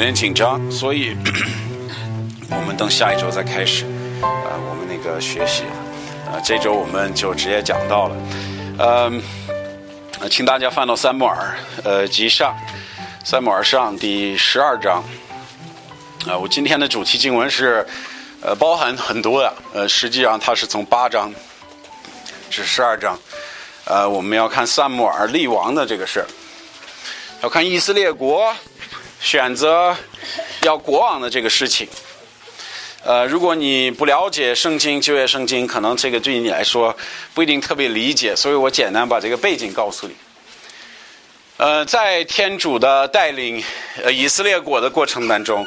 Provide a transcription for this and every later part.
有点紧张，所以 我们等下一周再开始啊、我们那个学习啊、这周我们就直接讲到了，嗯、呃，请大家翻到三摩尔呃记上，三摩尔上第十二章。啊、我今天的主题经文是，呃，包含很多的，呃，实际上它是从八章至十二章，呃，我们要看萨姆尔立王的这个事儿，要看以色列国选择要国王的这个事情。呃，如果你不了解圣经旧约圣经，可能这个对你来说不一定特别理解，所以我简单把这个背景告诉你。呃，在天主的带领呃以色列国的过程当中，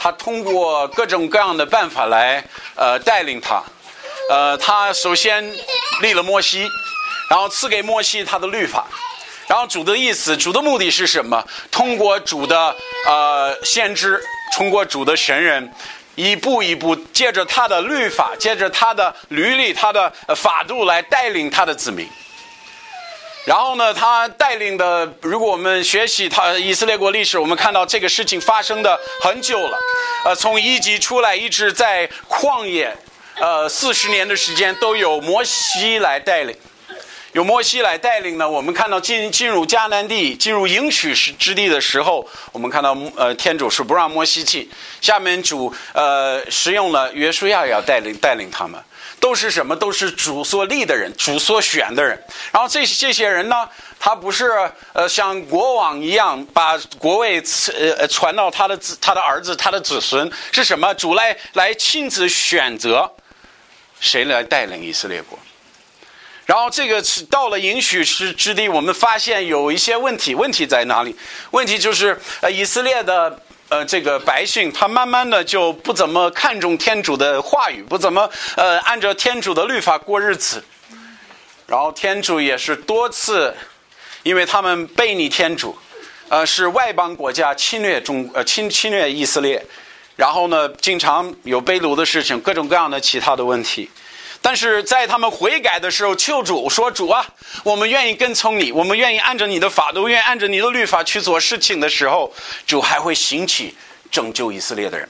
他通过各种各样的办法来呃带领他。呃，他首先立了摩西，然后赐给摩西他的律法。然后主的意思，主的目的是什么？通过主的呃先知，通过主的神人，一步一步借着他的律法，借着他的律例、他的法度来带领他的子民。然后呢，他带领的，如果我们学习他以色列国历史，我们看到这个事情发生的很久了，呃，从一级出来一直在旷野，呃，四十年的时间都有摩西来带领。有摩西来带领呢，我们看到进进入迦南地、进入应许之之地的时候，我们看到呃天主是不让摩西去，下面主呃使用了约书亚要带领带领他们，都是什么？都是主所立的人，主所选的人。然后这这些人呢，他不是呃像国王一样把国位呃传到他的子、他的儿子、他的子孙，是什么？主来来亲自选择谁来带领以色列国。然后这个是到了允许之之地，我们发现有一些问题，问题在哪里？问题就是呃，以色列的呃这个百姓，他慢慢的就不怎么看重天主的话语，不怎么呃按照天主的律法过日子。然后天主也是多次，因为他们背逆天主，呃是外邦国家侵略中呃侵侵略以色列，然后呢经常有被掳的事情，各种各样的其他的问题。但是在他们悔改的时候，求主说：“主啊，我们愿意跟从你，我们愿意按照你的法度，愿意按照你的律法去做事情的时候，主还会兴起拯救以色列的人。”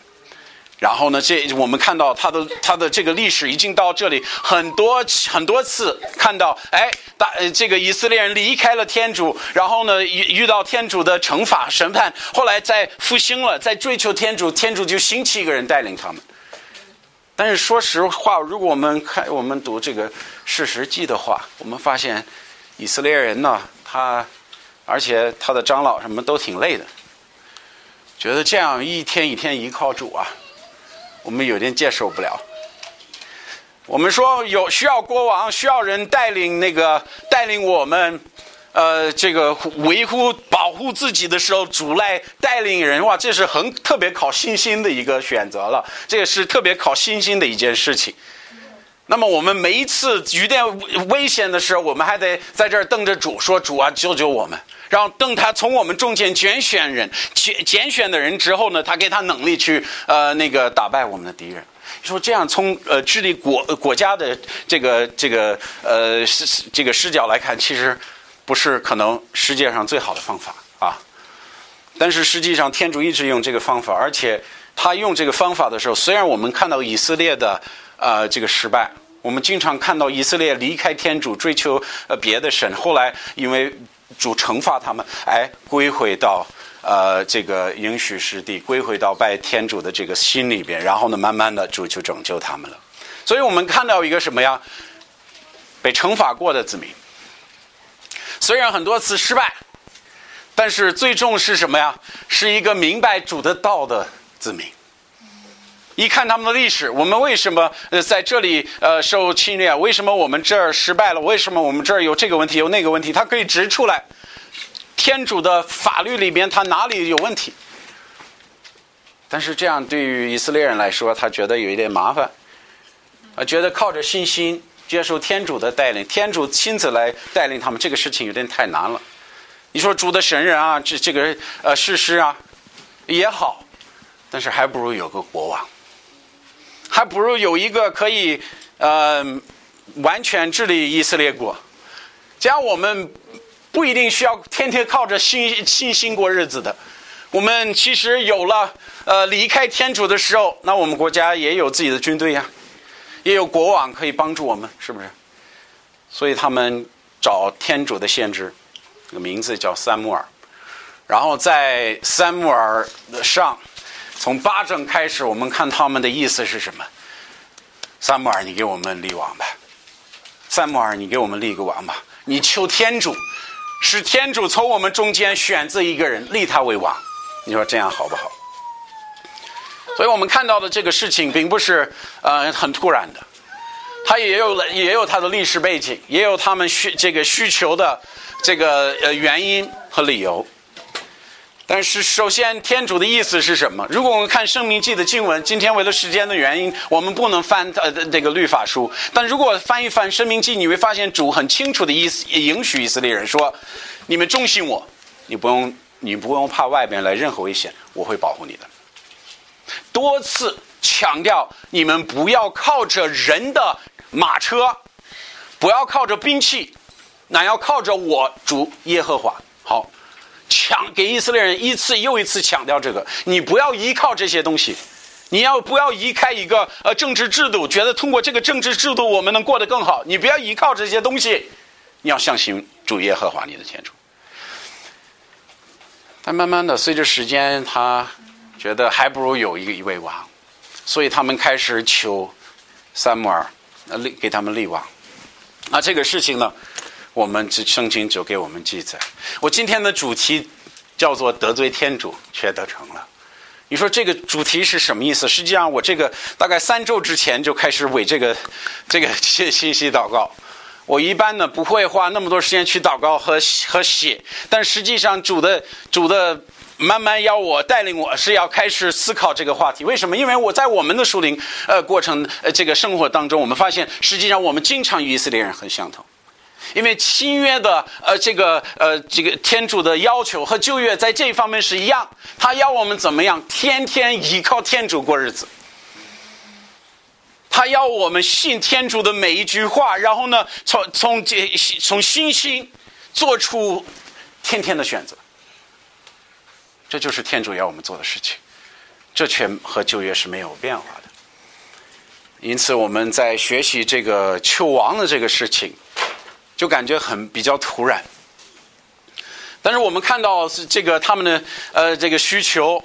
然后呢，这我们看到他的他的这个历史已经到这里很多很多次看到，哎，大这个以色列人离开了天主，然后呢遇遇到天主的惩罚审判，后来再复兴了，再追求天主，天主就兴起一个人带领他们。但是说实话，如果我们看我们读这个事实记的话，我们发现以色列人呢，他而且他的长老什么都挺累的，觉得这样一天一天依靠主啊，我们有点接受不了。我们说有需要国王，需要人带领那个带领我们，呃，这个维护保护自己的时候，主来带领人，哇，这是很特别考信心的一个选择了，这个是特别考信心的一件事情。那么我们每一次遇点危险的时候，我们还得在这儿瞪着主，说主啊，救救我们。然后等他从我们中间拣选人，拣拣选的人之后呢，他给他能力去呃那个打败我们的敌人。说这样从呃治理国国家的这个这个呃这个视角来看，其实不是可能世界上最好的方法啊。但是实际上，天主一直用这个方法，而且他用这个方法的时候，虽然我们看到以色列的呃这个失败，我们经常看到以色列离开天主，追求呃别的神，后来因为主惩罚他们，哎归回到。呃，这个应许之地归回到拜天主的这个心里边，然后呢，慢慢的主就拯救他们了。所以我们看到一个什么呀？被惩罚过的子民，虽然很多次失败，但是最终是什么呀？是一个明白主的道的子民。一看他们的历史，我们为什么呃在这里呃受侵略？为什么我们这儿失败了？为什么我们这儿有这个问题有那个问题？他可以指出来。天主的法律里边，他哪里有问题？但是这样对于以色列人来说，他觉得有一点麻烦，啊，觉得靠着信心接受天主的带领，天主亲自来带领他们，这个事情有点太难了。你说主的神人啊，这这个呃事实啊也好，但是还不如有个国王，还不如有一个可以呃完全治理以色列国，这样我们。不一定需要天天靠着信信心过日子的，我们其实有了呃离开天主的时候，那我们国家也有自己的军队呀，也有国王可以帮助我们，是不是？所以他们找天主的先知，名字叫三木尔，然后在三木尔上，从八正开始，我们看他们的意思是什么？三木尔，你给我们立王吧。三木尔，你给我们立个王吧。你求天主，使天主从我们中间选择一个人，立他为王。你说这样好不好？所以我们看到的这个事情，并不是呃很突然的，它也有了也有它的历史背景，也有他们需这个需求的这个呃原因和理由。但是，首先，天主的意思是什么？如果我们看《生命记》的经文，今天为了时间的原因，我们不能翻呃这个律法书。但如果翻一翻《生命记》，你会发现主很清楚的意思，允许以色列人说：“你们忠心我，你不用你不用怕外边来任何危险，我会保护你的。”多次强调，你们不要靠着人的马车，不要靠着兵器，那要靠着我主耶和华。好。强给以色列人一次又一次强调这个，你不要依靠这些东西，你要不要移开一个呃政治制度，觉得通过这个政治制度我们能过得更好？你不要依靠这些东西，你要相信主耶和华你的天主。但慢慢的，随着时间，他觉得还不如有一个一位王，所以他们开始求萨摩尔立给他们立王。那这个事情呢？我们这圣经就给我们记载。我今天的主题叫做得罪天主却得成了。你说这个主题是什么意思？实际上，我这个大概三周之前就开始为这个 这个信信息祷告。我一般呢不会花那么多时间去祷告和和写，但实际上主的主的慢慢要我带领我是要开始思考这个话题。为什么？因为我在我们的属灵呃过程呃这个生活当中，我们发现实际上我们经常与以色列人很相同。因为新约的呃这个呃这个天主的要求和旧约在这一方面是一样，他要我们怎么样？天天依靠天主过日子。他要我们信天主的每一句话，然后呢，从从这从心心做出天天的选择。这就是天主要我们做的事情，这却和旧约是没有变化的。因此，我们在学习这个求王的这个事情。就感觉很比较突然，但是我们看到是这个他们的呃这个需求，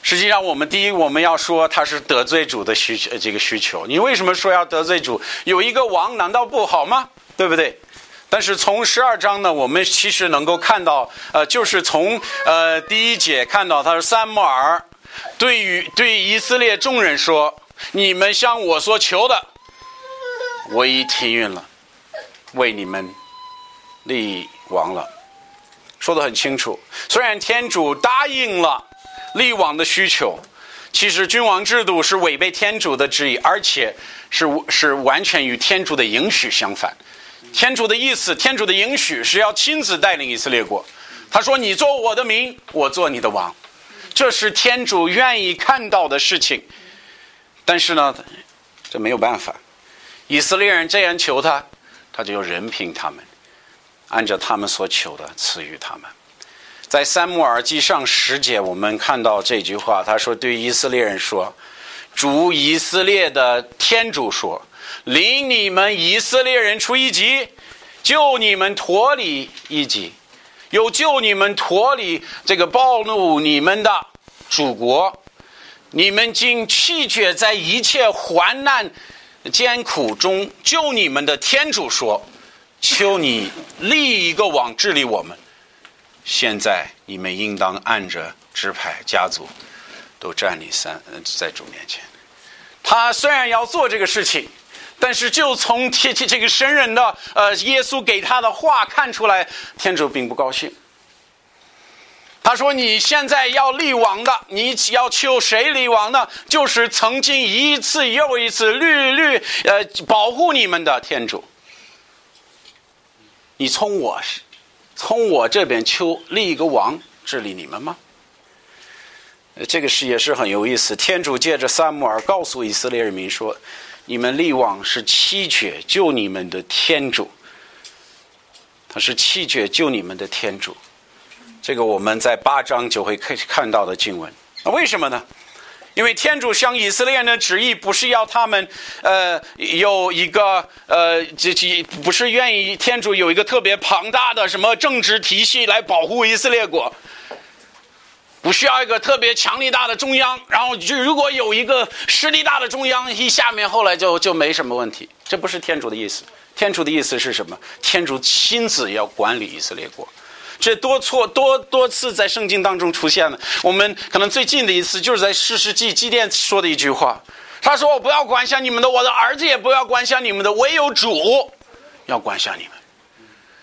实际上我们第一我们要说他是得罪主的需求这个需求。你为什么说要得罪主？有一个王难道不好吗？对不对？但是从十二章呢，我们其实能够看到，呃，就是从呃第一节看到他是三摩尔对于对以色列众人说：“你们向我所求的，我已听允了。”为你们立王了，说的很清楚。虽然天主答应了立王的需求，其实君王制度是违背天主的旨意，而且是是完全与天主的允许相反。天主的意思，天主的允许是要亲自带领以色列国。他说：“你做我的民，我做你的王。”这是天主愿意看到的事情。但是呢，这没有办法，以色列人这样求他。他就任凭他们，按照他们所求的赐予他们。在三木耳记上十节，我们看到这句话，他说：“对以色列人说，主以色列的天主说，领你们以色列人出一级，救你们脱离一级，又救你们脱离这个暴怒你们的祖国。你们竟弃绝在一切患难。”艰苦中救你们的天主说：“求你立一个王治理我们。现在你们应当按着支派家族都站立三在主面前。他虽然要做这个事情，但是就从这这个神人的呃耶稣给他的话看出来，天主并不高兴。”他说：“你现在要立王的，你要求谁立王呢？就是曾经一次又一次屡屡呃保护你们的天主。你从我从我这边求立一个王治理你们吗？这个事也是很有意思。天主借着撒母耳告诉以色列人民说：你们立王是七绝救你们的天主，他是七绝救你们的天主。”这个我们在八章就会看看到的经文。为什么呢？因为天主向以色列人的旨意不是要他们，呃，有一个呃，这这不是愿意天主有一个特别庞大的什么政治体系来保护以色列国，不需要一个特别强力大的中央，然后就如果有一个实力大的中央，一下面后来就就没什么问题。这不是天主的意思。天主的意思是什么？天主亲自要管理以色列国。这多错多多次在圣经当中出现了。我们可能最近的一次就是在四世纪祭奠说的一句话。他说：“我不要管辖你们的，我的儿子也不要管辖你们的，唯有主要管辖你们。”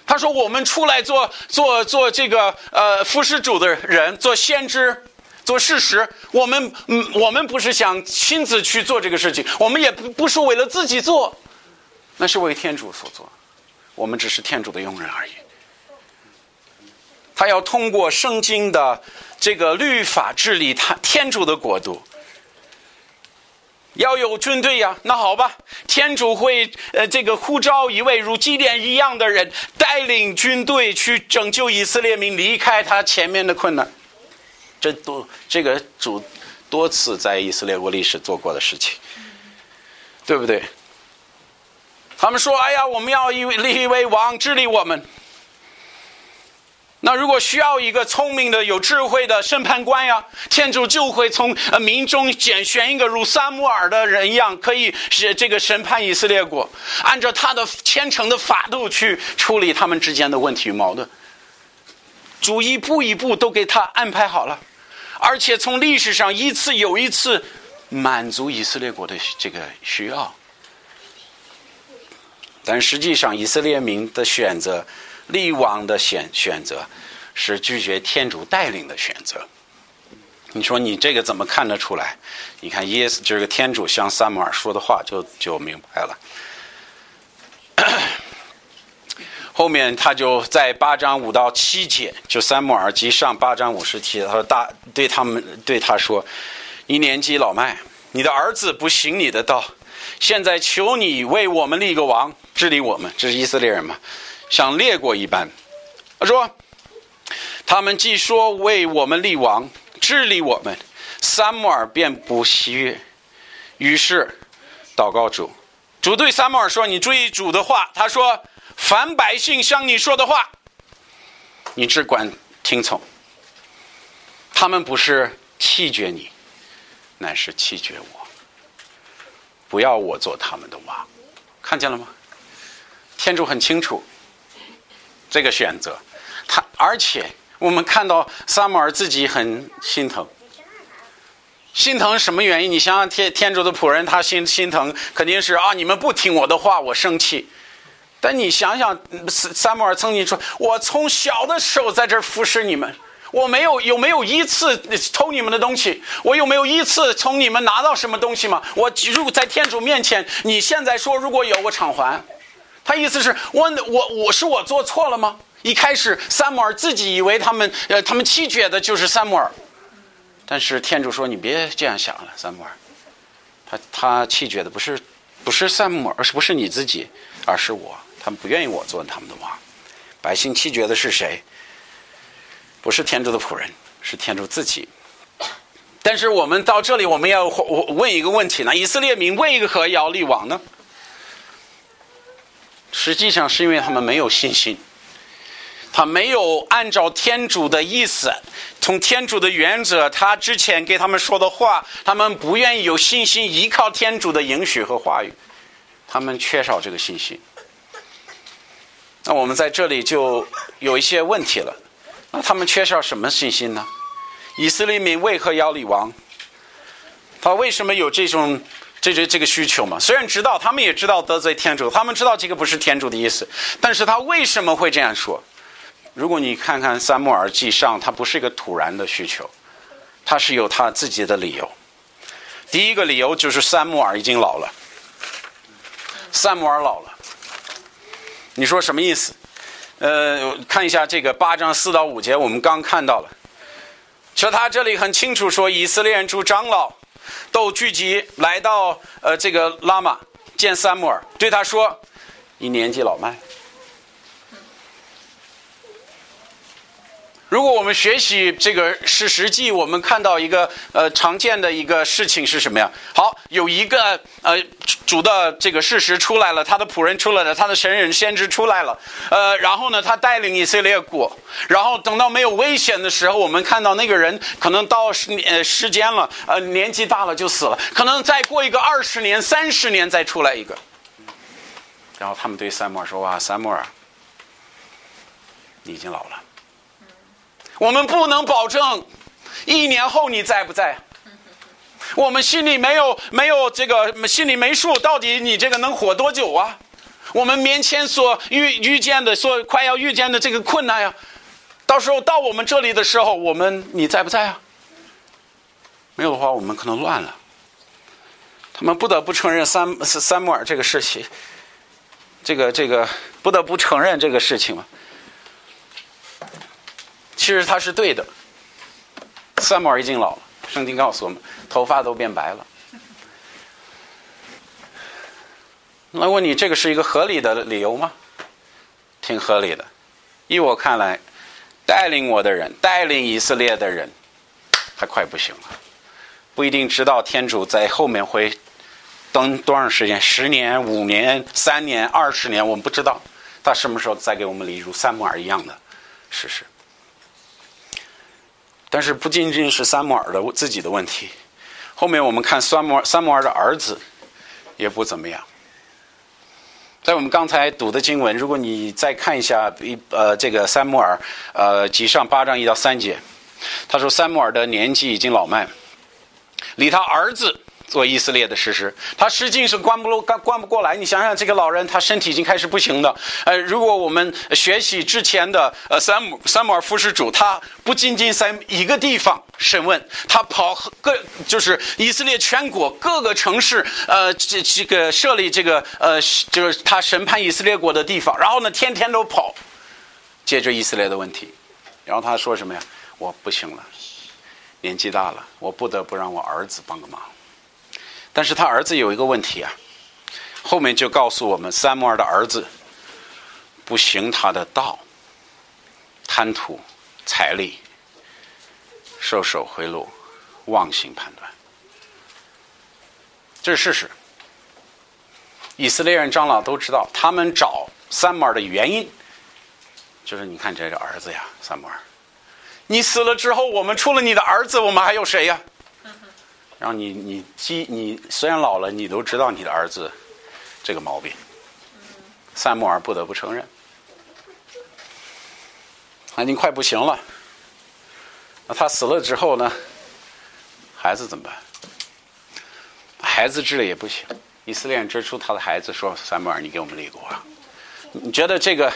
他说：“我们出来做做做这个呃服侍主的人，做先知，做事实。我们嗯，我们不是想亲自去做这个事情，我们也不不是为了自己做，那是为天主所做。我们只是天主的佣人而已。”他要通过圣经的这个律法治理他天主的国度，要有军队呀。那好吧，天主会呃这个呼召一位如基甸一样的人，带领军队去拯救以色列民，离开他前面的困难。这多这个主多次在以色列国历史做过的事情，对不对？他们说：“哎呀，我们要一立一位王治理我们。”那如果需要一个聪明的、有智慧的审判官呀，天主就会从呃民中拣选一个如撒母耳的人一样，可以是这个审判以色列国，按照他的虔诚的法度去处理他们之间的问题与矛盾。主一步一步都给他安排好了，而且从历史上一次又一次满足以色列国的这个需要。但实际上，以色列民的选择。立王的选选择是拒绝天主带领的选择。你说你这个怎么看得出来？你看耶稣这个天主向撒母耳说的话就就明白了。后面他就在八章五到七节，就撒母耳及上八章五十七，他说大对他们对他说：“你年纪老迈，你的儿子不行你的道，现在求你为我们立个王治理我们。”这是以色列人嘛？像列国一般，他说：“他们既说为我们立王治理我们，撒母耳便不喜悦。于是祷告主，主对撒母耳说：‘你注意主的话。’他说：‘凡百姓向你说的话，你只管听从。他们不是弃绝你，乃是弃绝我。不要我做他们的王。’看见了吗？天主很清楚。”这个选择，他而且我们看到萨母尔自己很心疼，心疼什么原因？你想想天天主的仆人，他心心疼肯定是啊，你们不听我的话，我生气。但你想想，萨母尔曾经说：“我从小的时候在这儿服侍你们，我没有有没有一次偷你们的东西？我有没有一次从你们拿到什么东西吗？我如果在天主面前，你现在说如果有，我偿还。”他意思是我我我是我做错了吗？一开始萨姆尔自己以为他们呃他们弃绝的就是萨姆尔，但是天主说你别这样想了，萨姆尔，他他弃绝的不是不是萨姆尔，而是不是你自己，而是我，他们不愿意我做他们的王。百姓弃绝的是谁？不是天主的仆人，是天主自己。但是我们到这里，我们要我问一个问题：呢以色列民为何要立王呢？实际上是因为他们没有信心，他没有按照天主的意思，从天主的原则，他之前给他们说的话，他们不愿意有信心依靠天主的允许和话语，他们缺少这个信心。那我们在这里就有一些问题了，那他们缺少什么信心呢？以色列民为何要立王？他为什么有这种？这这这个需求嘛，虽然知道他们也知道得罪天主，他们知道这个不是天主的意思，但是他为什么会这样说？如果你看看三木尔记上，他不是一个突然的需求，他是有他自己的理由。第一个理由就是三木尔已经老了，三木尔老了，你说什么意思？呃，看一下这个八章四到五节，我们刚看到了，说他这里很清楚说，以色列人主长老。都聚集来到呃这个拉玛见三木尔，对他说：“你年纪老迈，如果我们学习这个是实际，我们看到一个呃常见的一个事情是什么呀？好，有一个呃主的这个事实出来了，他的仆人出来了，他的神人先知出来了，呃，然后呢，他带领以色列国，然后等到没有危险的时候，我们看到那个人可能到时呃时间了，呃年纪大了就死了，可能再过一个二十年、三十年再出来一个，然后他们对三摩尔说：“哇，三摩尔，你已经老了。”我们不能保证一年后你在不在，我们心里没有没有这个心里没数，到底你这个能活多久啊？我们面前所遇遇见的，所快要遇见的这个困难呀，到时候到我们这里的时候，我们你在不在啊？没有的话，我们可能乱了。他们不得不承认三三摩尔这个事情，这个这个不得不承认这个事情嘛。其实他是对的，三摩尔已经老了，圣经告诉我们，头发都变白了。那问你，这个是一个合理的理由吗？挺合理的。依我看来，带领我的人，带领以色列的人，他快不行了，不一定知道天主在后面会等多长时间，十年、五年、三年、二十年，我们不知道他什么时候再给我们例如三摩尔一样的事实。但是不仅仅是三摩尔的自己的问题，后面我们看三摩三摩尔的儿子也不怎么样。在我们刚才读的经文，如果你再看一下一呃这个三摩尔呃几上八章一到三节，他说三摩尔的年纪已经老迈，离他儿子。做以色列的事实，他实际是关不、关关不过来。你想想，这个老人他身体已经开始不行的。呃，如果我们学习之前的呃三姆三姆尔副使主，他不仅仅在一个地方审问，他跑各就是以色列全国各个城市，呃，这这个设立这个呃，就是他审判以色列国的地方。然后呢，天天都跑，解决以色列的问题。然后他说什么呀？我不行了，年纪大了，我不得不让我儿子帮个忙。但是他儿子有一个问题啊，后面就告诉我们，三摩尔的儿子不行他的道，贪图财力，收受贿赂，妄行判断，这是事实。以色列人长老都知道，他们找三摩尔的原因，就是你看这个儿子呀，三摩尔，你死了之后，我们除了你的儿子，我们还有谁呀？然后你你既你虽然老了，你都知道你的儿子这个毛病。三木尔不得不承认，他已经快不行了。那他死了之后呢？孩子怎么办？孩子治了也不行。以色列人指出他的孩子说：“三木尔，你给我们立国。”你觉得这个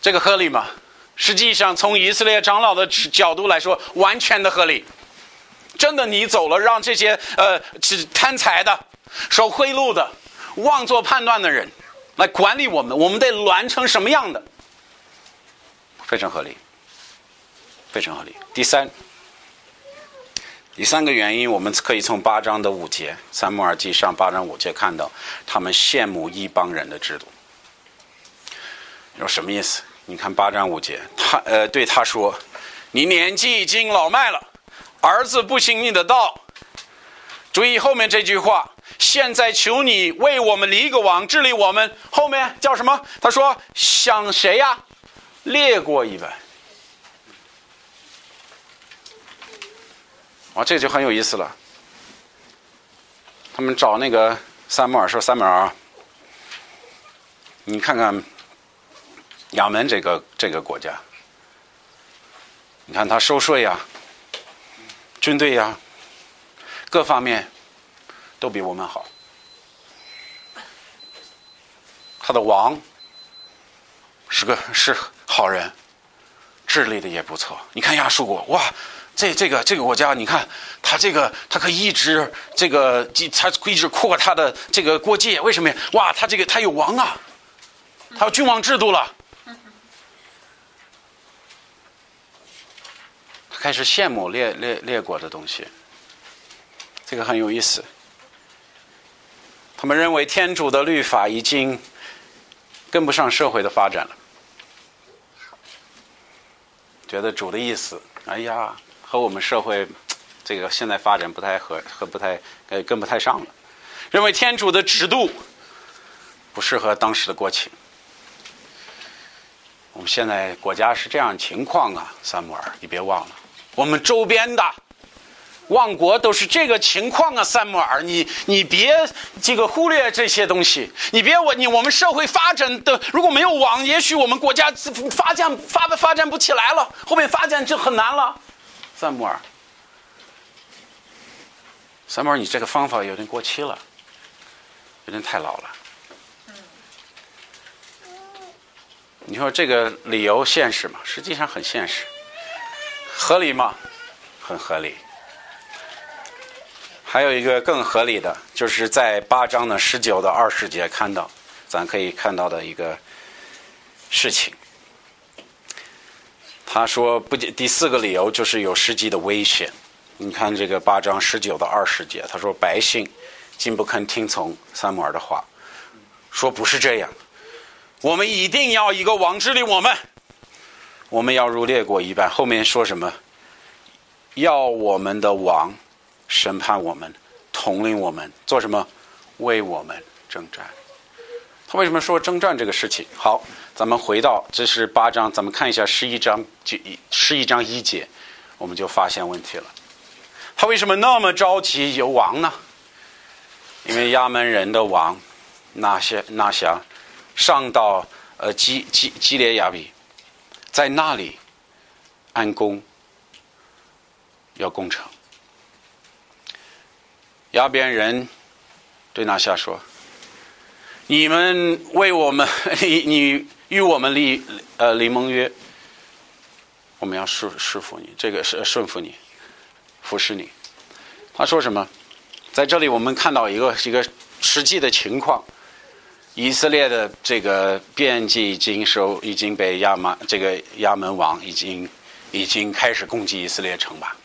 这个合理吗？实际上，从以色列长老的角度来说，完全的合理。真的，你走了，让这些呃，贪财的、受贿赂的、妄做判断的人来管理我们，我们得乱成什么样的？非常合理，非常合理。第三，第三个原因，我们可以从八章的五节，三摩尔记上八章五节看到，他们羡慕一帮人的制度。有什么意思？你看八章五节，他呃对他说：“你年纪已经老迈了。”儿子不行你的道，注意后面这句话。现在求你为我们立个王，治理我们。后面叫什么？他说想谁呀？列国一般。哦，这就很有意思了。他们找那个三摩尔说：“三摩尔，你看看亚门这个这个国家，你看他收税呀。”军队呀，各方面都比我们好。他的王是个是好人，治理的也不错。你看亚述国，哇，这这个这个国家，你看他这个他可以一直这个他一直扩他的这个国界，为什么呀？哇，他这个他有王啊，他有君王制度了。开始羡慕列列列国的东西，这个很有意思。他们认为天主的律法已经跟不上社会的发展了，觉得主的意思，哎呀，和我们社会这个现在发展不太合，和不太呃跟不太上了，认为天主的制度不适合当时的国情。我们现在国家是这样情况啊，萨姆尔，你别忘了，我们周边的。万国都是这个情况啊，三摩尔，你你别这个忽略这些东西，你别我你我们社会发展的如果没有网，也许我们国家发展发发展不起来了，后面发展就很难了。三摩尔，三摩尔，你这个方法有点过期了，有点太老了。你说这个理由现实吗？实际上很现实，合理吗？很合理。还有一个更合理的，就是在八章的十九到二十节看到，咱可以看到的一个事情。他说不，第四个理由就是有实际的危险。你看这个八章十九到二十节，他说百姓竟不肯听从三摩尔的话，说不是这样，我们一定要一个王治理我们，我们要如列国一般。后面说什么？要我们的王。审判我们，统领我们，做什么？为我们征战。他为什么说征战这个事情？好，咱们回到这是八章，咱们看一下十一章就十一章一节，我们就发现问题了。他为什么那么着急有王呢？因为亚门人的王那些那些上到呃基基基列亚比，在那里安宫要攻城。亚边人对拿夏说：“你们为我们，你你与我们立呃立盟约，我们要顺顺服你，这个是顺服你，服侍你。”他说什么？在这里我们看到一个一个实际的情况：以色列的这个边境已经收，已经被亚马这个亚门王已经已经开始攻击以色列城吧。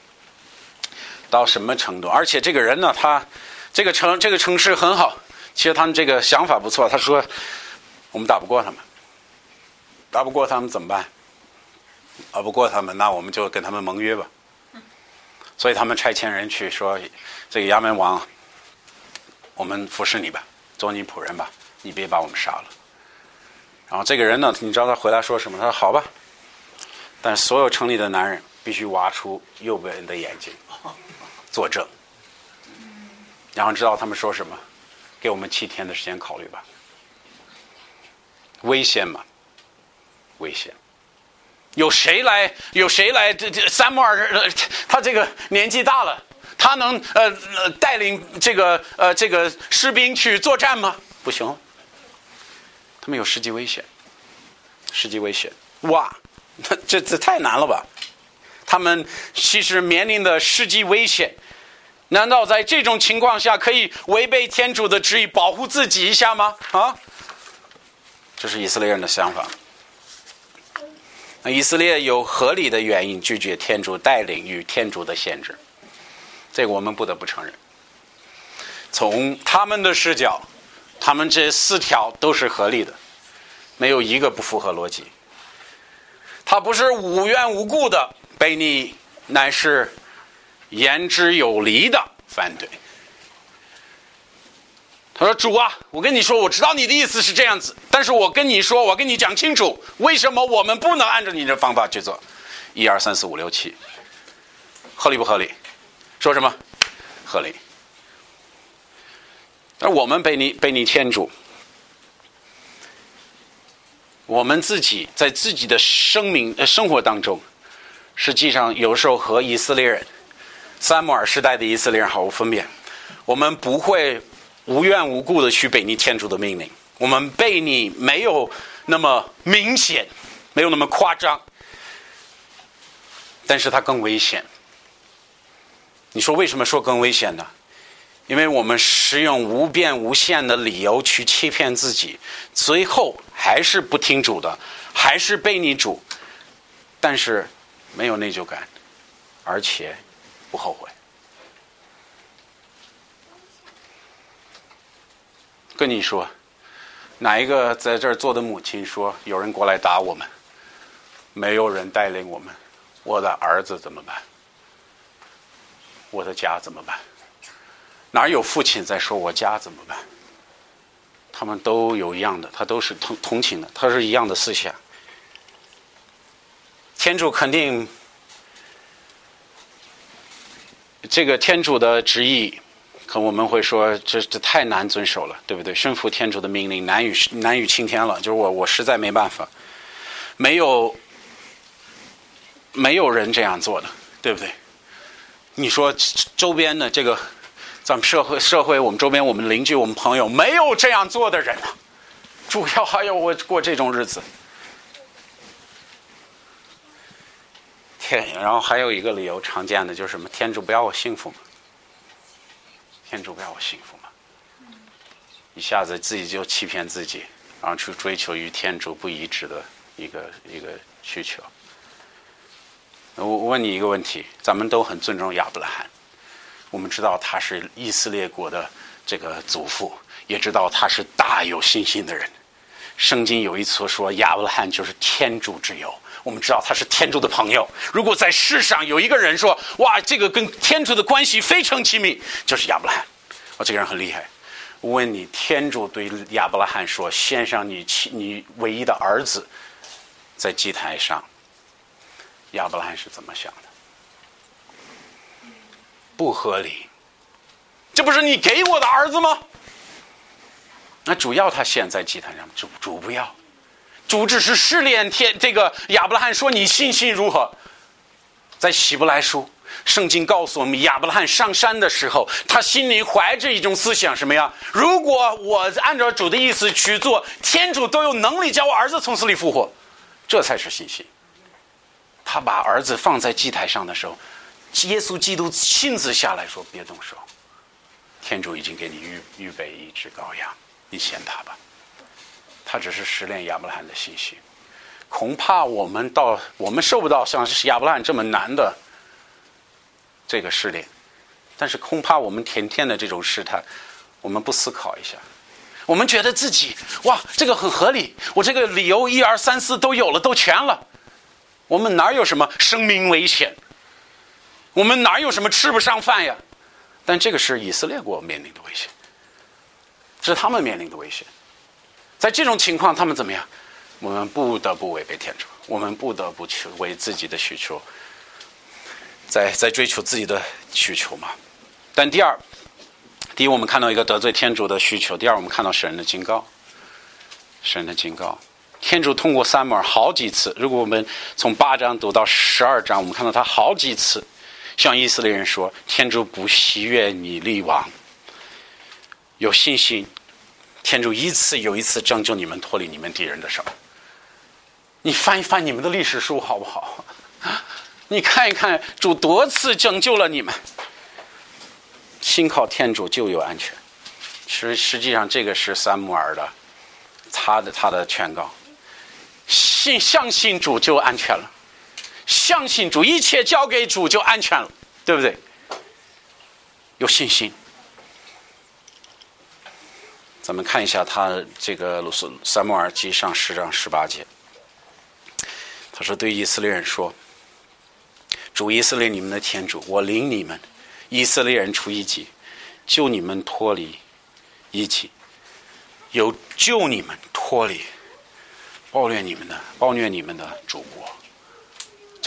到什么程度？而且这个人呢，他这个城这个城市很好。其实他们这个想法不错。他说：“我们打不过他们，打不过他们怎么办？打不过他们，那我们就跟他们盟约吧。”所以他们差遣人去说：“这个亚门王，我们服侍你吧，做你仆人吧，你别把我们杀了。”然后这个人呢，你知道他回来说什么？他说：“好吧，但所有城里的男人必须挖出右边的眼睛。”作证，然后知道他们说什么，给我们七天的时间考虑吧。危险吗？危险。有谁来？有谁来？这这三木尔，他这个年纪大了，他能呃带领这个呃这个士兵去作战吗？不行。他们有实际危险，实际危险。哇，这这太难了吧？他们其实面临的实际危险。难道在这种情况下可以违背天主的旨意保护自己一下吗？啊，这是以色列人的想法。那以色列有合理的原因拒绝天主带领与天主的限制，这个我们不得不承认。从他们的视角，他们这四条都是合理的，没有一个不符合逻辑。他不是无缘无故的被你，乃是。言之有理的反对。他说：“主啊，我跟你说，我知道你的意思是这样子，但是我跟你说，我跟你讲清楚，为什么我们不能按照你的方法去做？一二三四五六七，合理不合理？说什么？合理。而我们被你被你牵住，我们自己在自己的生命呃生活当中，实际上有时候和以色列人。”三摩尔时代的以色列人毫无分别，我们不会无缘无故的去背你天主的命令，我们背你没有那么明显，没有那么夸张，但是它更危险。你说为什么说更危险呢？因为我们使用无边无限的理由去欺骗自己，最后还是不听主的，还是背你主，但是没有内疚感，而且。不后悔。跟你说，哪一个在这儿做的母亲说有人过来打我们，没有人带领我们，我的儿子怎么办？我的家怎么办？哪有父亲在说我家怎么办？他们都有一样的，他都是同同情的，他是一样的思想。天主肯定，这个天主的旨意，可我们会说这这太难遵守了，对不对？顺服天主的命令难于难于青天了，就是我我实在没办法，没有没有人这样做的，对不对？你说周边的这个，咱们社会社会，我们周边我们邻居我们朋友没有这样做的人啊，主要还要我过这种日子。天，然后还有一个理由常见的就是什么？天主不要我幸福吗？天主不要我幸福吗？一下子自己就欺骗自己，然后去追求与天主不一致的一个一个需求。我问你一个问题：咱们都很尊重亚伯拉罕，我们知道他是以色列国的这个祖父，也知道他是大有信心的人。圣经有一次说亚伯拉罕就是天主之友，我们知道他是天主的朋友。如果在世上有一个人说哇，这个跟天主的关系非常亲密，就是亚伯拉罕。哦，这个人很厉害。问你，天主对亚伯拉罕说献上你亲你唯一的儿子，在祭台上。亚伯拉罕是怎么想的？不合理，这不是你给我的儿子吗？那主要他现在祭坛上，主主不要，主只是试炼天。这个亚伯拉罕说：“你信心如何？”在希伯来书，圣经告诉我们，亚伯拉罕上山的时候，他心里怀着一种思想，什么呀？如果我按照主的意思去做，天主都有能力将我儿子从死里复活，这才是信心。他把儿子放在祭台上的时候，耶稣基督亲自下来说：“别动手，天主已经给你预预备一只羔羊，你献他吧。”他只是试炼亚伯拉罕的信息。恐怕我们到我们受不到像亚伯拉罕这么难的这个试炼，但是恐怕我们天天的这种试探，我们不思考一下，我们觉得自己哇，这个很合理，我这个理由一二三四都有了，都全了。我们哪有什么生命危险？我们哪有什么吃不上饭呀？但这个是以色列国面临的危险，是他们面临的危险。在这种情况，他们怎么样？我们不得不违背天主，我们不得不去为自己的需求，在在追求自己的需求嘛。但第二，第一，我们看到一个得罪天主的需求；第二，我们看到神的警告，神的警告。天主通过三摩尔好几次，如果我们从八章读到十二章，我们看到他好几次向以色列人说：“天主不喜悦你立王，有信心，天主一次又一次拯救你们脱离你们敌人的手。”你翻一翻你们的历史书好不好？你看一看主多次拯救了你们，信靠天主就有安全。实实际上，这个是三摩尔的他的他的劝告。信相信主就安全了，相信主一切交给主就安全了，对不对？有信心。咱们看一下他这个鲁斯撒母耳记上十章十八节，他说：“对以色列人说，主以色列你们的天主，我领你们以色列人出埃及，救你们脱离埃及，有救你们脱离。”暴虐你们的，暴虐你们的祖国，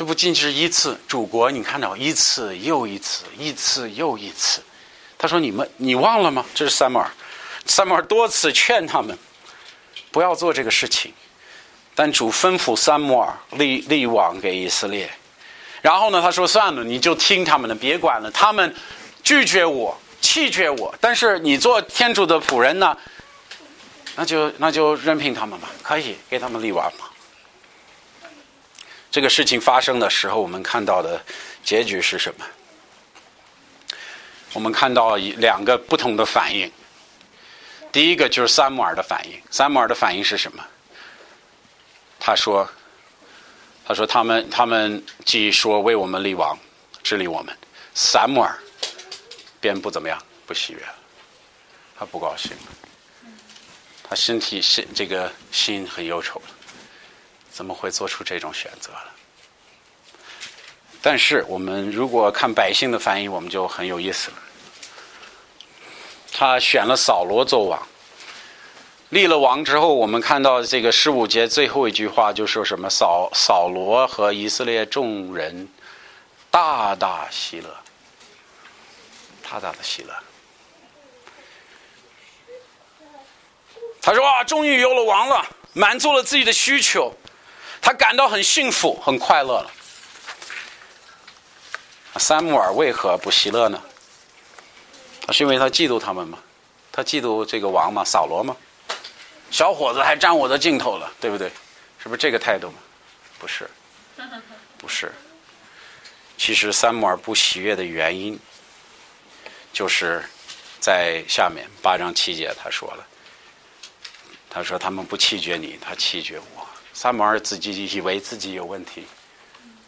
这不仅仅是一次。祖国，你看到一次又一次，一次又一次。他说：“你们，你忘了吗？这是三摩尔，三摩尔多次劝他们不要做这个事情。但主吩咐三摩尔立立王给以色列。然后呢，他说：算了，你就听他们的，别管了。他们拒绝我，弃绝我。但是你做天主的仆人呢？”那就那就任凭他们吧，可以给他们立王吧。这个事情发生的时候，我们看到的结局是什么？我们看到两个不同的反应。第一个就是三摩尔的反应，三摩尔的反应是什么？他说：“他说他们他们既说为我们立王，治理我们，三摩尔便不怎么样，不喜悦了，他不高兴了。”他身体心这个心很忧愁了，怎么会做出这种选择了？但是我们如果看百姓的翻译，我们就很有意思了。他选了扫罗做王，立了王之后，我们看到这个十五节最后一句话就说什么？扫扫罗和以色列众人大大喜乐，大大的喜乐。他说：“啊，终于有了王了，满足了自己的需求，他感到很幸福、很快乐了。”三木尔为何不喜乐呢？是因为他嫉妒他们吗？他嫉妒这个王吗？扫罗吗？小伙子还占我的镜头了，对不对？是不是这个态度吗？不是，不是。其实三木尔不喜悦的原因，就是在下面八章七节他说了，他说他们不弃绝你，他弃绝我。三摩尔自己以为自己有问题，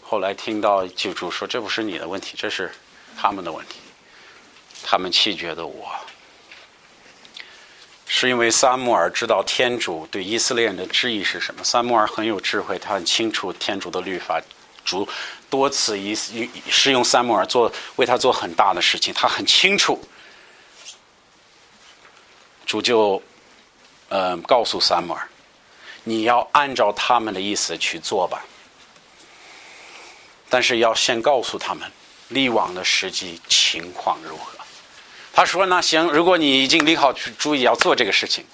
后来听到救主说这不是你的问题，这是他们的问题。他们弃绝的我，是因为萨摩尔知道天主对以色列人的旨意是什么。萨摩尔很有智慧，他很清楚天主的律法。主多次以使用萨摩尔做为他做很大的事情，他很清楚。主就呃告诉萨摩尔：“你要按照他们的意思去做吧，但是要先告诉他们立网的实际情况如何。”他说：“那行，如果你已经立好主意要做这个事情，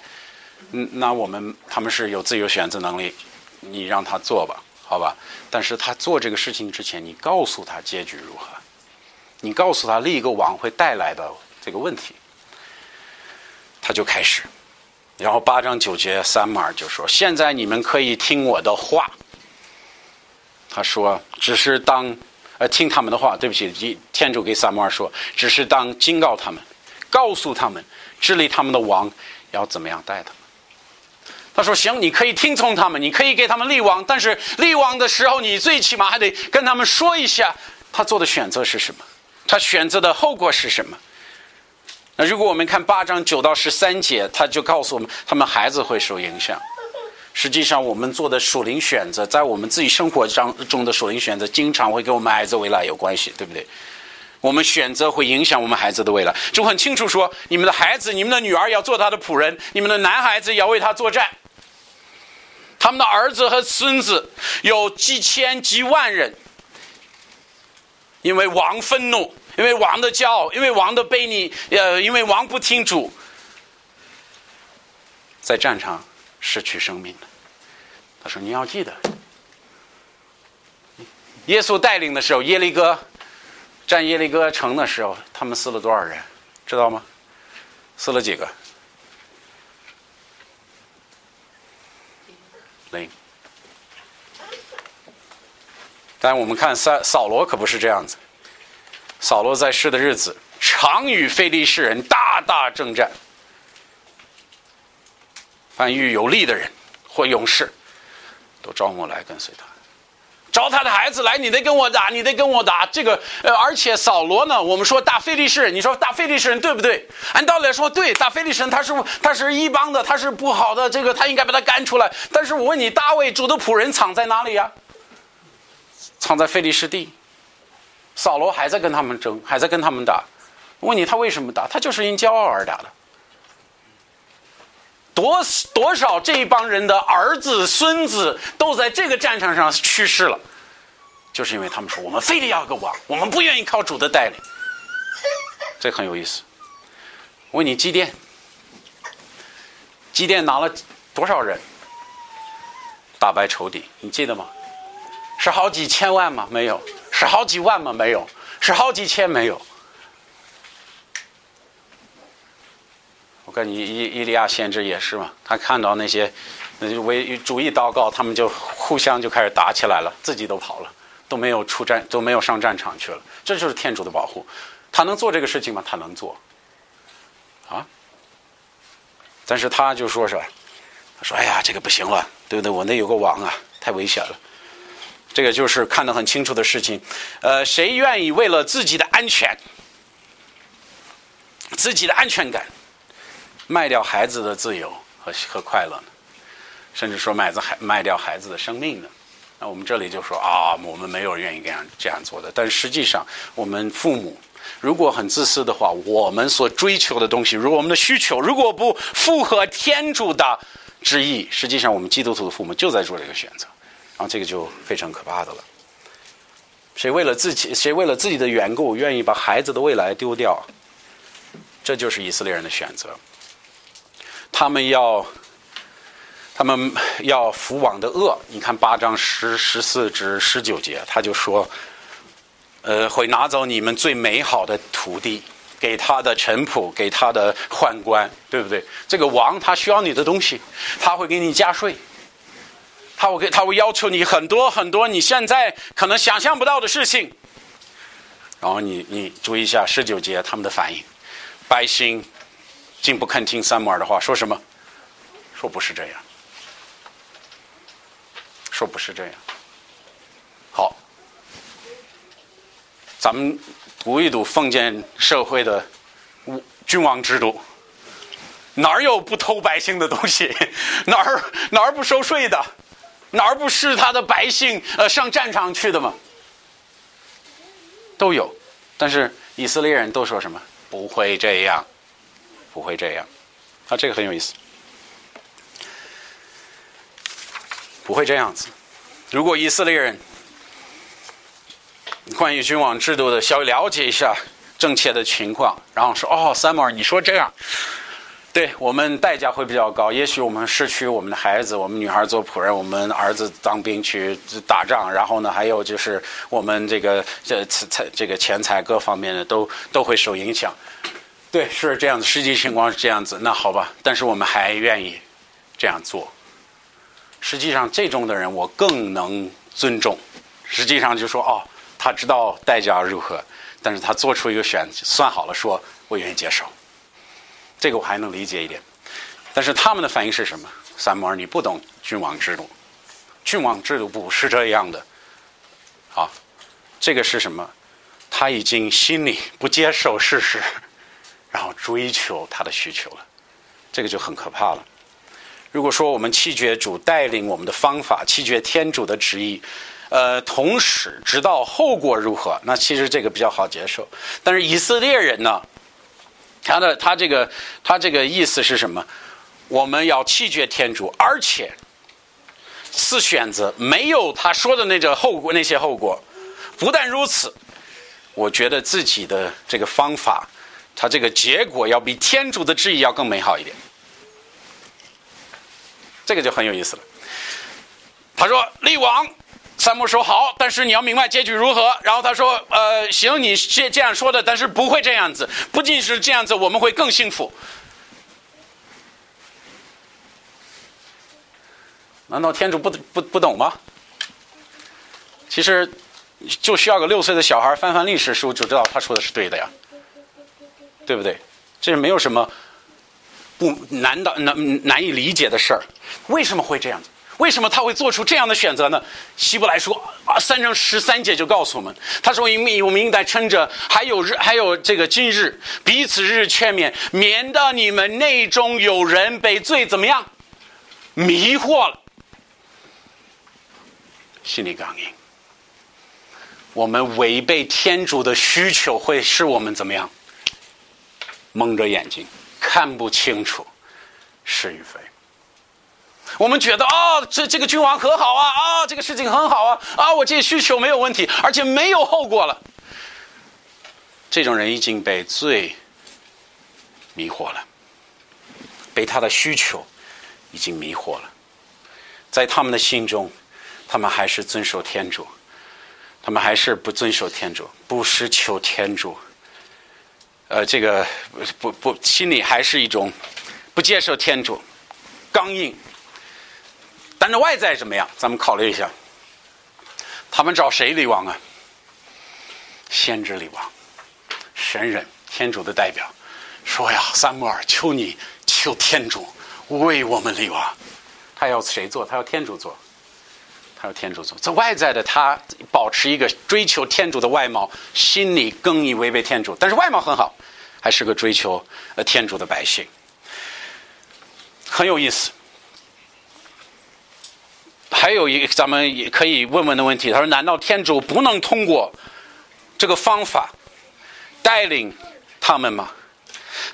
嗯，那我们他们是有自由选择能力，你让他做吧，好吧？但是他做这个事情之前，你告诉他结局如何？你告诉他立一个网会带来的这个问题，他就开始。然后八章九节三码就说：现在你们可以听我的话。他说：只是当呃听他们的话。对不起，天主给三摩尔说：只是当警告他们。”告诉他们，治理他们的王要怎么样带他们？他说：“行，你可以听从他们，你可以给他们立王，但是立王的时候，你最起码还得跟他们说一下他做的选择是什么，他选择的后果是什么。那如果我们看八章九到十三节，他就告诉我们，他们孩子会受影响。实际上，我们做的属灵选择，在我们自己生活当中的属灵选择，经常会跟我们孩子未来有关系，对不对？”我们选择会影响我们孩子的未来，就很清楚说：你们的孩子、你们的女儿要做他的仆人，你们的男孩子要为他作战。他们的儿子和孙子有几千几万人，因为王愤怒，因为王的骄傲，因为王的悖逆，呃，因为王不听主，在战场失去生命了。他说：“你要记得，耶稣带领的时候，耶利哥。”战耶利哥城的时候，他们死了多少人？知道吗？死了几个？零。但我们看扫扫罗可不是这样子。扫罗在世的日子，常与非利士人大大征战。凡遇有力的人或勇士，都招募来跟随他。招他的孩子来，你得跟我打，你得跟我打。这个，呃，而且扫罗呢，我们说大非利士，你说大非利士人对不对？按道理来说，对，大非利士人他是他是一帮的，他是不好的，这个他应该把他赶出来。但是我问你，大卫主的仆人藏在哪里呀？藏在非利士地。扫罗还在跟他们争，还在跟他们打。问你他为什么打？他就是因骄傲而打的。多多少这一帮人的儿子孙子都在这个战场上去世了，就是因为他们说我们非得要个王，我们不愿意靠主的带领。这很有意思。问你祭奠，祭奠拿了多少人打败仇敌？你记得吗？是好几千万吗？没有。是好几万吗？没有。是好几千？没有。我跟伊伊伊利亚先知也是嘛，他看到那些那就为主义祷告，他们就互相就开始打起来了，自己都跑了，都没有出战，都没有上战场去了。这就是天主的保护，他能做这个事情吗？他能做，啊？但是他就说是，他说：“哎呀，这个不行了，对不对？我那有个王啊，太危险了。”这个就是看得很清楚的事情。呃，谁愿意为了自己的安全、自己的安全感？卖掉孩子的自由和和快乐呢？甚至说买子孩卖掉孩子的生命呢？那我们这里就说啊，我们没有人愿意这样这样做的。但实际上，我们父母如果很自私的话，我们所追求的东西，如果我们的需求如果不符合天主的旨意，实际上我们基督徒的父母就在做这个选择，然后这个就非常可怕的了。谁为了自己，谁为了自己的缘故，愿意把孩子的未来丢掉？这就是以色列人的选择。他们要。他们要福往的恶，你看八章十十四至十九节，他就说，呃，会拿走你们最美好的土地，给他的臣仆，给他的宦官，对不对？这个王他需要你的东西，他会给你加税，他会给他会要求你很多很多你现在可能想象不到的事情。然后你你注意一下十九节他们的反应，百姓竟不肯听三摩尔的话，说什么？说不是这样。说不是这样。好，咱们读一读封建社会的君王制度，哪儿有不偷百姓的东西？哪儿哪儿不收税的？哪儿不是他的百姓呃上战场去的吗？都有，但是以色列人都说什么？不会这样，不会这样。啊，这个很有意思。不会这样子。如果以色列人关于君王制度的稍微了解一下正确的情况，然后说：“哦，三毛，你说这样，对我们代价会比较高。也许我们失去我们的孩子，我们女孩做仆人，我们儿子当兵去打仗，然后呢，还有就是我们这个这财这个钱财各方面的都 都会受影响。对，是这样子，实际情况是这样子。那好吧，但是我们还愿意这样做。”实际上，这种的人我更能尊重。实际上就说哦，他知道代价如何，但是他做出一个选，算好了，说我愿意接受。这个我还能理解一点。但是他们的反应是什么？三摩尔，你不懂君王制度，君王制度不是这样的。啊，这个是什么？他已经心里不接受事实，然后追求他的需求了，这个就很可怕了。如果说我们弃绝主带领我们的方法，弃绝天主的旨意，呃，同时知道后果如何，那其实这个比较好接受。但是以色列人呢，他的他这个他这个意思是什么？我们要弃绝天主，而且是选择没有他说的那个后果那些后果。不但如此，我觉得自己的这个方法，他这个结果要比天主的旨意要更美好一点。这个就很有意思了。他说：“立王，三木说好，但是你要明白结局如何。”然后他说：“呃，行，你这这样说的，但是不会这样子。不仅是这样子，我们会更幸福。难道天主不不不懂吗？其实就需要个六岁的小孩翻翻历史书，就知道他说的是对的呀，对不对？这没有什么。”不难的难难以理解的事儿，为什么会这样子？为什么他会做出这样的选择呢？希伯来说啊，三章十三节就告诉我们，他说：“因为我们应该趁着还有日，还有这个今日，彼此日劝勉，免得你们内中有人被罪怎么样迷惑了，心里刚硬。我们违背天主的需求，会使我们怎么样？蒙着眼睛。”看不清楚是与非，我们觉得啊，这这个君王很好啊，啊，这个事情很好啊，啊，我这些需求没有问题，而且没有后果了。这种人已经被罪迷惑了，被他的需求已经迷惑了，在他们的心中，他们还是遵守天主，他们还是不遵守天主，不施求天主。呃，这个不不，心里还是一种不接受天主，刚硬。但是外在怎么样？咱们考虑一下，他们找谁立王啊？先知立王，神人，天主的代表，说呀，三摩尔，求你求天主为我们立王。他要谁做？他要天主做。他要天主做。在外在的，他保持一个追求天主的外貌，心里更以违背天主，但是外貌很好。还是个追求呃天主的百姓，很有意思。还有一个咱们也可以问问的问题，他说：难道天主不能通过这个方法带领他们吗？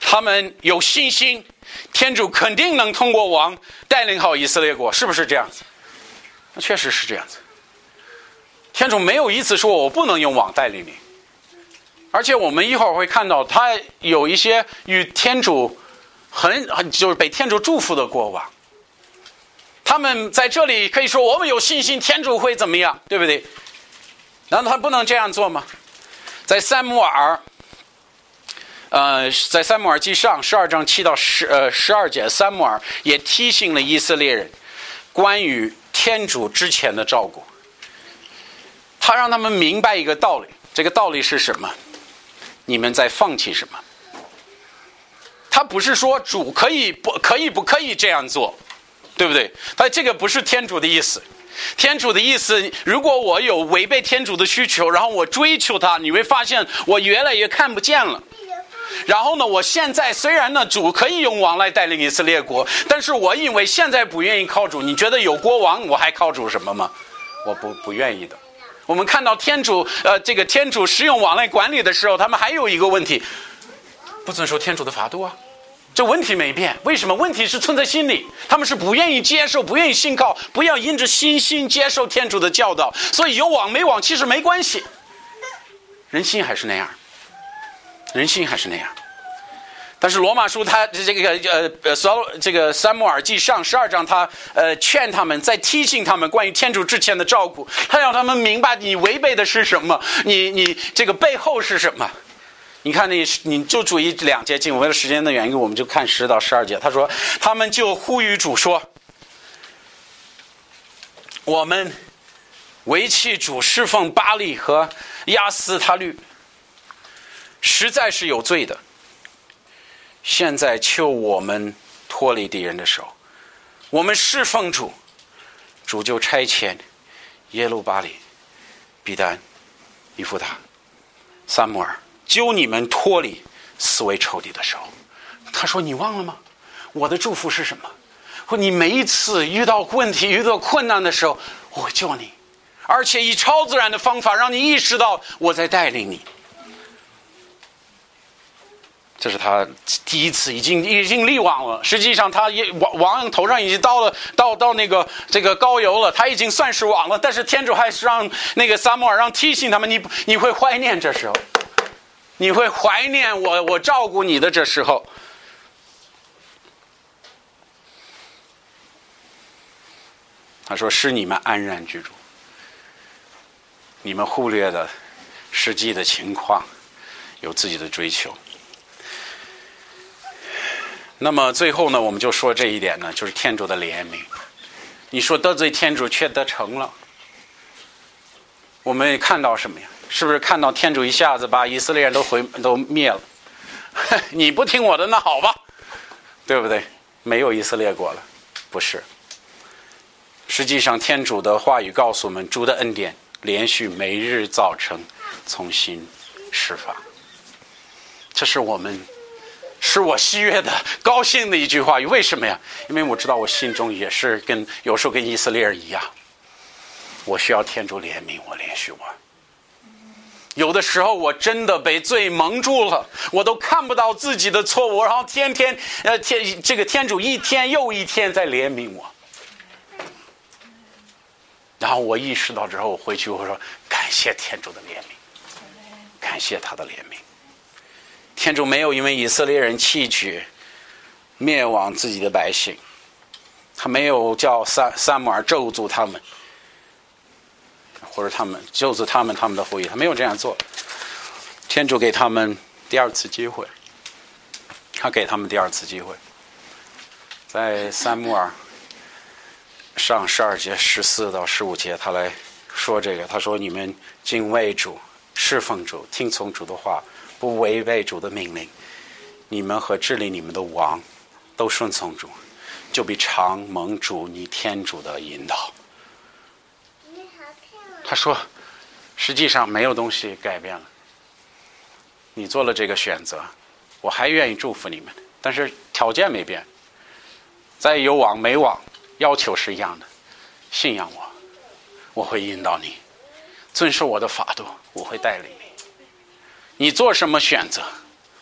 他们有信心，天主肯定能通过王带领好以色列国，是不是这样子？那确实是这样子。天主没有一次说我不能用网带领你，而且我们一会儿会看到他有一些与天主很很就是被天主祝福的过往。他们在这里可以说我们有信心，天主会怎么样，对不对？难道他不能这样做吗？在三摩尔。呃，在三摩尔记上十二章七到十呃十二节，三摩尔也提醒了以色列人关于天主之前的照顾。他让他们明白一个道理，这个道理是什么？你们在放弃什么？他不是说主可以不可以不可以这样做，对不对？他这个不是天主的意思。天主的意思，如果我有违背天主的需求，然后我追求他，你会发现我越来越看不见了。然后呢？我现在虽然呢，主可以用王来带领以色列国，但是我因为现在不愿意靠主。你觉得有国王，我还靠主什么吗？我不不愿意的。我们看到天主，呃，这个天主使用王来管理的时候，他们还有一个问题，不遵守天主的法度啊。这问题没变，为什么？问题是存在心里，他们是不愿意接受，不愿意信靠，不要因着信心接受天主的教导。所以有网没网其实没关系，人心还是那样。人心还是那样，但是罗马书他这个呃呃扫这个三摩尔记上十二章他呃劝他们在提醒他们关于天主之前的照顾，他让他们明白你违背的是什么，你你这个背后是什么？你看你你就注意两节经，为了时间的原因，我们就看十到十二节。他说他们就呼吁主说，我们为弃主侍奉巴利和亚斯他律。实在是有罪的。现在求我们脱离敌人的手，我们侍奉主，主就差遣耶路巴里、比丹、以弗塔、萨摩尔救你们脱离思维仇敌的手。他说：“你忘了吗？我的祝福是什么？说你每一次遇到问题、遇到困难的时候，我救你，而且以超自然的方法让你意识到我在带领你。”这是他第一次，已经已经立王了。实际上，他也王王头上已经到了到到那个这个高油了，他已经算是王了。但是天主还是让那个撒摩尔让提醒他们，你你会怀念这时候，你会怀念我我照顾你的这时候。他说：“是你们安然居住，你们忽略了实际的情况，有自己的追求。”那么最后呢，我们就说这一点呢，就是天主的怜悯。你说得罪天主却得成了，我们看到什么呀？是不是看到天主一下子把以色列人都毁都灭了？你不听我的，那好吧，对不对？没有以色列国了，不是。实际上，天主的话语告诉我们，主的恩典连续每日早晨重新释放。这是我们。是我喜悦的、高兴的一句话。为什么呀？因为我知道我心中也是跟有时候跟以色列人一样，我需要天主怜悯我、怜恤我。有的时候我真的被罪蒙住了，我都看不到自己的错误，然后天天呃天这个天主一天又一天在怜悯我。然后我意识到之后，我回去我说感谢天主的怜悯，感谢他的怜悯。天主没有因为以色列人弃绝灭亡自己的百姓，他没有叫三三摩尔咒诅他们，或者他们就是他们他们的后裔，他没有这样做。天主给他们第二次机会，他给他们第二次机会，在三摩尔上十二节十四到十五节，他来说这个，他说：“你们敬畏主，侍奉主，听从主的话。”不违背主的命令，你们和治理你们的王都顺从主，就比常蒙主你天主的引导。他说：“实际上没有东西改变了，你做了这个选择，我还愿意祝福你们，但是条件没变。再有网没网，要求是一样的。信仰我，我会引导你，遵守我的法度，我会带领你。你做什么选择，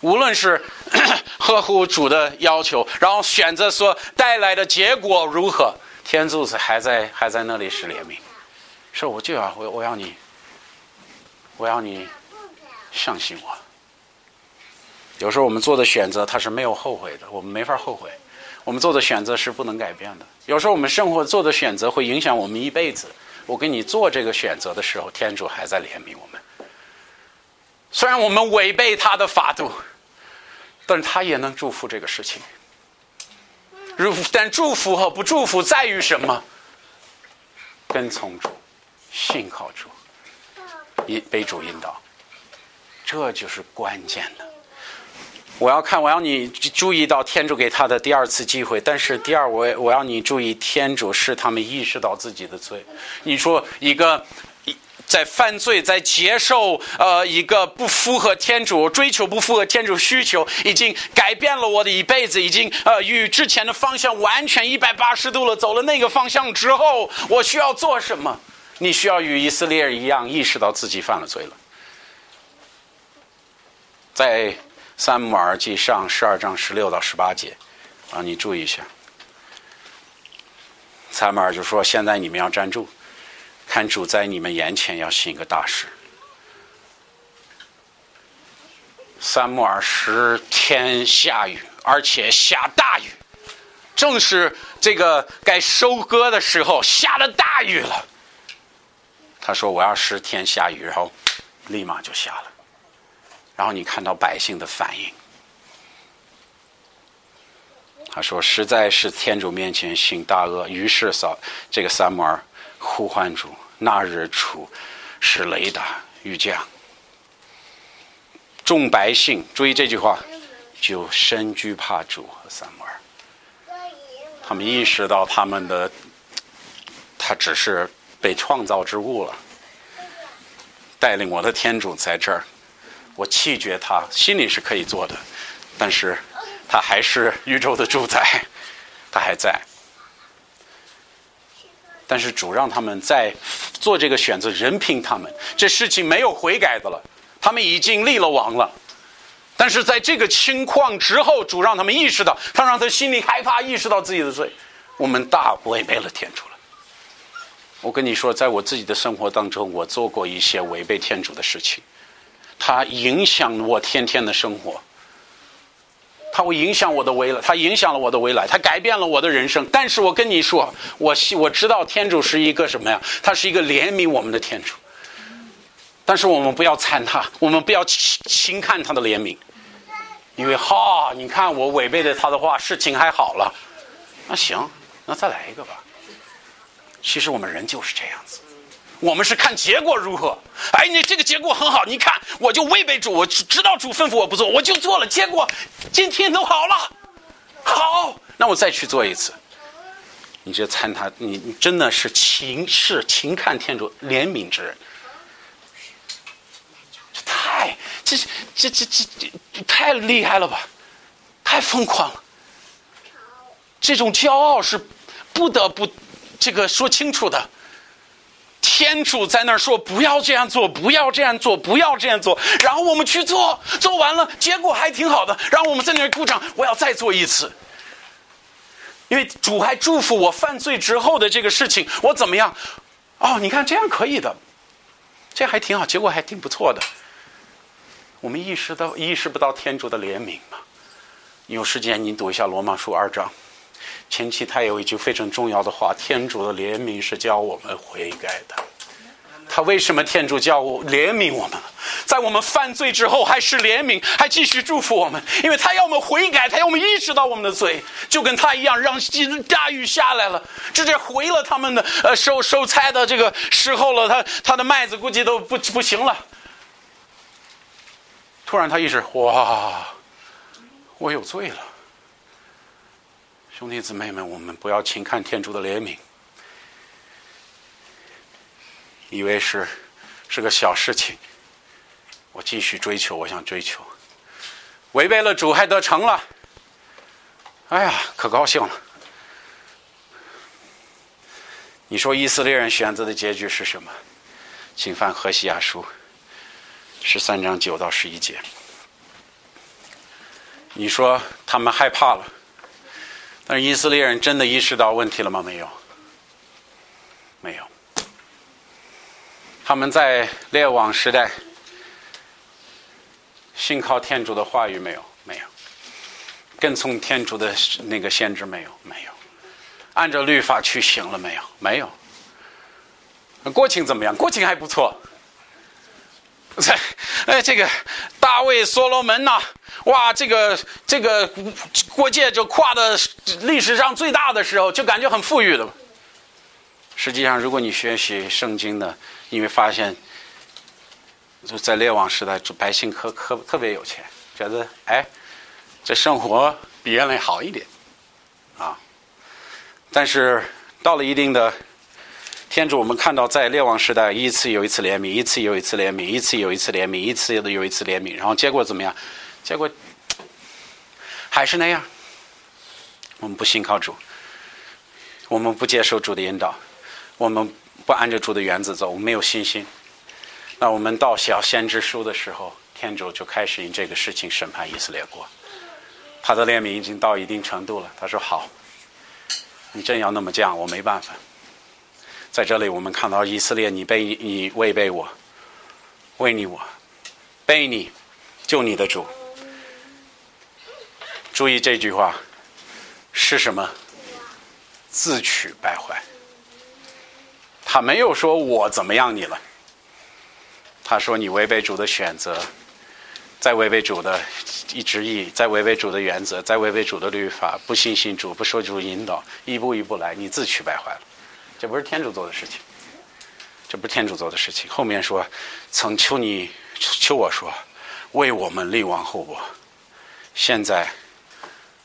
无论是 呵护主的要求，然后选择所带来的结果如何，天主子还在还在那里是怜悯，说我就要我我要你，我要你相信我。有时候我们做的选择他是没有后悔的，我们没法后悔。我们做的选择是不能改变的。有时候我们生活做的选择会影响我们一辈子。我跟你做这个选择的时候，天主还在怜悯我们。虽然我们违背他的法度，但是他也能祝福这个事情。如但祝福和不祝福在于什么？跟从主，信靠主，引被主引导，这就是关键的。我要看，我要你注意到天主给他的第二次机会。但是第二，我我要你注意，天主是他们意识到自己的罪。你说一个在犯罪，在接受呃一个不符合天主追求、不符合天主需求，已经改变了我的一辈子，已经呃与之前的方向完全一百八十度了。走了那个方向之后，我需要做什么？你需要与以色列人一样，意识到自己犯了罪了，在。三母耳记上十二章十六到十八节，啊，你注意一下。三母耳就说：“现在你们要站住，看主在你们眼前要行一个大事。”三木耳十天下雨，而且下大雨，正是这个该收割的时候下了大雨了。他说：“我要十天下雨，然后立马就下了。”然后你看到百姓的反应，他说：“实在是天主面前行大恶。”于是扫这个三摩尔呼唤主，那日出是雷打雨降，众百姓注意这句话，就深惧怕主和三摩尔。他们意识到他们的他只是被创造之物了，带领我的天主在这儿。我弃绝他，心里是可以做的，但是他还是宇宙的主宰，他还在。但是主让他们在做这个选择，任凭他们，这事情没有悔改的了，他们已经立了王了。但是在这个情况之后，主让他们意识到，他让他心里害怕，意识到自己的罪，我们大违背了天主了。我跟你说，在我自己的生活当中，我做过一些违背天主的事情。它影响我天天的生活，它会影响我的未来，它影响了我的未来，它改变了我的人生。但是我跟你说，我我知道天主是一个什么呀？他是一个怜悯我们的天主。但是我们不要参他，我们不要轻轻看他的怜悯，因为哈，你看我违背了他的话，事情还好了。那行，那再来一个吧。其实我们人就是这样子。我们是看结果如何？哎，你这个结果很好，你看，我就违背主，我知道主吩咐我不做，我就做了，结果今天都好了，好，那我再去做一次。你这参他，你你真的是情视情看天主怜悯之人，这太这这这这这太厉害了吧，太疯狂了。这种骄傲是不得不这个说清楚的。天主在那儿说：“不要这样做，不要这样做，不要这样做。”然后我们去做，做完了，结果还挺好的。然后我们在那儿鼓掌，我要再做一次，因为主还祝福我犯罪之后的这个事情，我怎么样？哦，你看这样可以的，这还挺好，结果还挺不错的。我们意识到意识不到天主的怜悯吗？有时间你读一下罗马书二章。前期他有一句非常重要的话：“天主的怜悯是教我们悔改的。”他为什么天主教我怜悯我们在我们犯罪之后还是怜悯，还继续祝福我们？因为他要我们悔改，他要我们意识到我们的罪，就跟他一样，让大雨下来了，直接毁了他们的呃收收菜的这个时候了。他他的麦子估计都不不行了。突然他意识，哇，我有罪了。兄弟姊妹们，我们不要轻看天主的怜悯，以为是是个小事情。我继续追求，我想追求，违背了主还得成了，哎呀，可高兴了！你说以色列人选择的结局是什么？请翻何西亚书十三章九到十一节。你说他们害怕了，但是以色列人真的意识到问题了吗？没有，没有。他们在列王时代信靠天主的话语没有？没有。跟从天主的那个限制没有？没有。按照律法去行了没有？没有。国情怎么样？国情还不错。在 哎，这个大卫、所罗门呐，哇，这个这个国界就跨的历史上最大的时候，就感觉很富裕了。实际上，如果你学习圣经的，你会发现，就在列王时代，百姓可可特别有钱，觉得哎，这生活比原来好一点啊。但是到了一定的。天主，我们看到在列王时代，一次又一次怜悯，一次又一次怜悯，一次又一次怜悯，一次又一次怜悯，然后结果怎么样？结果还是那样。我们不信靠主，我们不接受主的引导，我们不按照主的原则走，我们没有信心。那我们到小先知书的时候，天主就开始因这个事情审判以色列国。他的怜悯已经到一定程度了，他说：“好，你真要那么犟，我没办法。”在这里，我们看到以色列，你被你违背我，为你我，背你，救你的主。注意这句话是什么？自取败坏。他没有说我怎么样你了，他说你违背主的选择，在违背主的一旨意，在违背主的原则，在违背主的律法，不信信主，不受主引导，一步一步来，你自取败坏了。这不是天主做的事情，这不是天主做的事情。后面说，曾求你求我说，为我们立王后国。现在，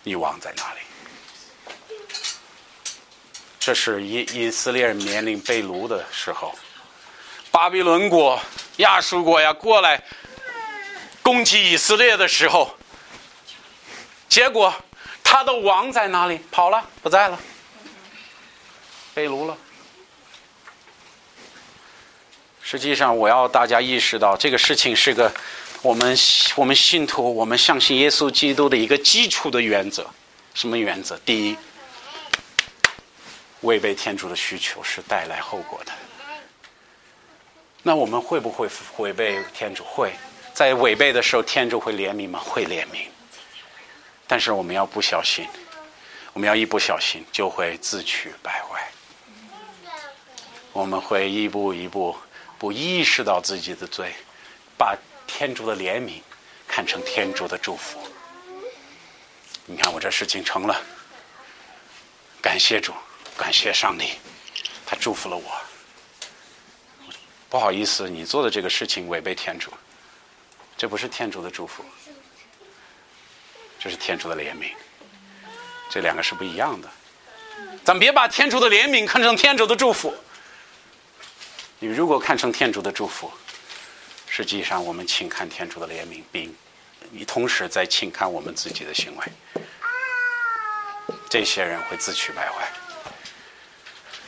你王在哪里？这是以以色列人面临被掳的时候，巴比伦国、亚述国呀过来攻击以色列的时候，结果他的王在哪里？跑了，不在了，被掳了。实际上，我要大家意识到，这个事情是个我们我们信徒我们相信耶稣基督的一个基础的原则。什么原则？第一，违背天主的需求是带来后果的。那我们会不会违背天主？会在违背的时候，天主会怜悯吗？会怜悯。但是我们要不小心，我们要一不小心就会自取败坏。我们会一步一步。不意识到自己的罪，把天主的怜悯看成天主的祝福。你看我这事情成了，感谢主，感谢上帝，他祝福了我。不好意思，你做的这个事情违背天主，这不是天主的祝福，这是天主的怜悯，这两个是不一样的。咱别把天主的怜悯看成天主的祝福。你如果看成天主的祝福，实际上我们轻看天主的怜悯，并你同时在轻看我们自己的行为。这些人会自取败坏。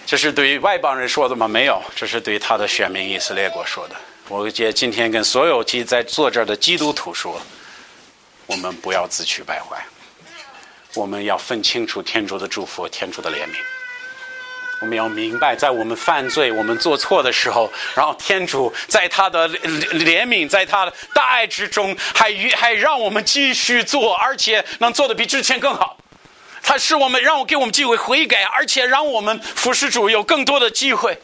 这是对于外邦人说的吗？没有，这是对他的选民以色列国说的。我接今天跟所有基在坐这儿的基督徒说：我们不要自取败坏，我们要分清楚天主的祝福，天主的怜悯。我们要明白，在我们犯罪、我们做错的时候，然后天主在他的怜悯、在他的大爱之中，还还让我们继续做，而且能做的比之前更好。他是我们让我给我们机会悔改，而且让我们服侍主有更多的机会。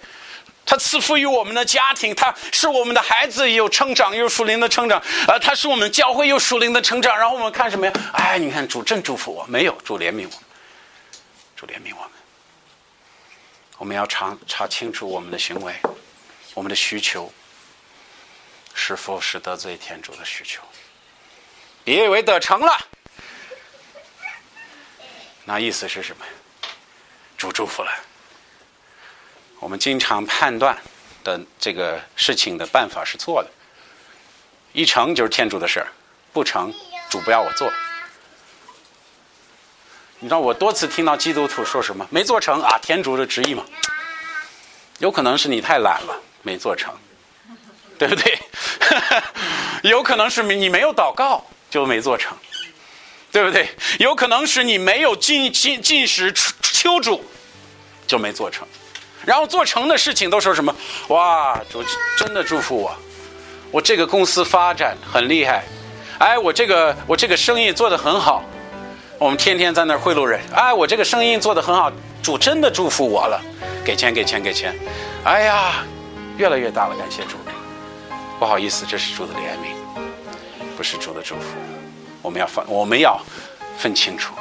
他赐福于我们的家庭，他是我们的孩子有成长，有属灵的成长。呃，他是我们教会有属灵的成长。然后我们看什么呀？哎，你看主真祝福我，没有主怜悯我，主怜悯我。我们要查查清楚我们的行为，我们的需求是否是得罪天主的需求？别以为得成了，那意思是什么？主祝福了。我们经常判断的这个事情的办法是错的。一成就是天主的事儿，不成主不要我做。你知道我多次听到基督徒说什么？没做成啊，天主的旨意嘛。有可能是你太懒了，没做成，对不对？有可能是你没有祷告就没做成，对不对？有可能是你没有进进进食秋主就没做成，然后做成的事情都说什么？哇，主真的祝福我，我这个公司发展很厉害，哎，我这个我这个生意做得很好，我们天天在那儿贿赂人，哎，我这个生意做得很好，主真的祝福我了，给钱给钱给钱，哎呀，越来越大了，感谢主。不好意思，这是主的怜悯，不是主的祝福。我们要分，我们要分清楚。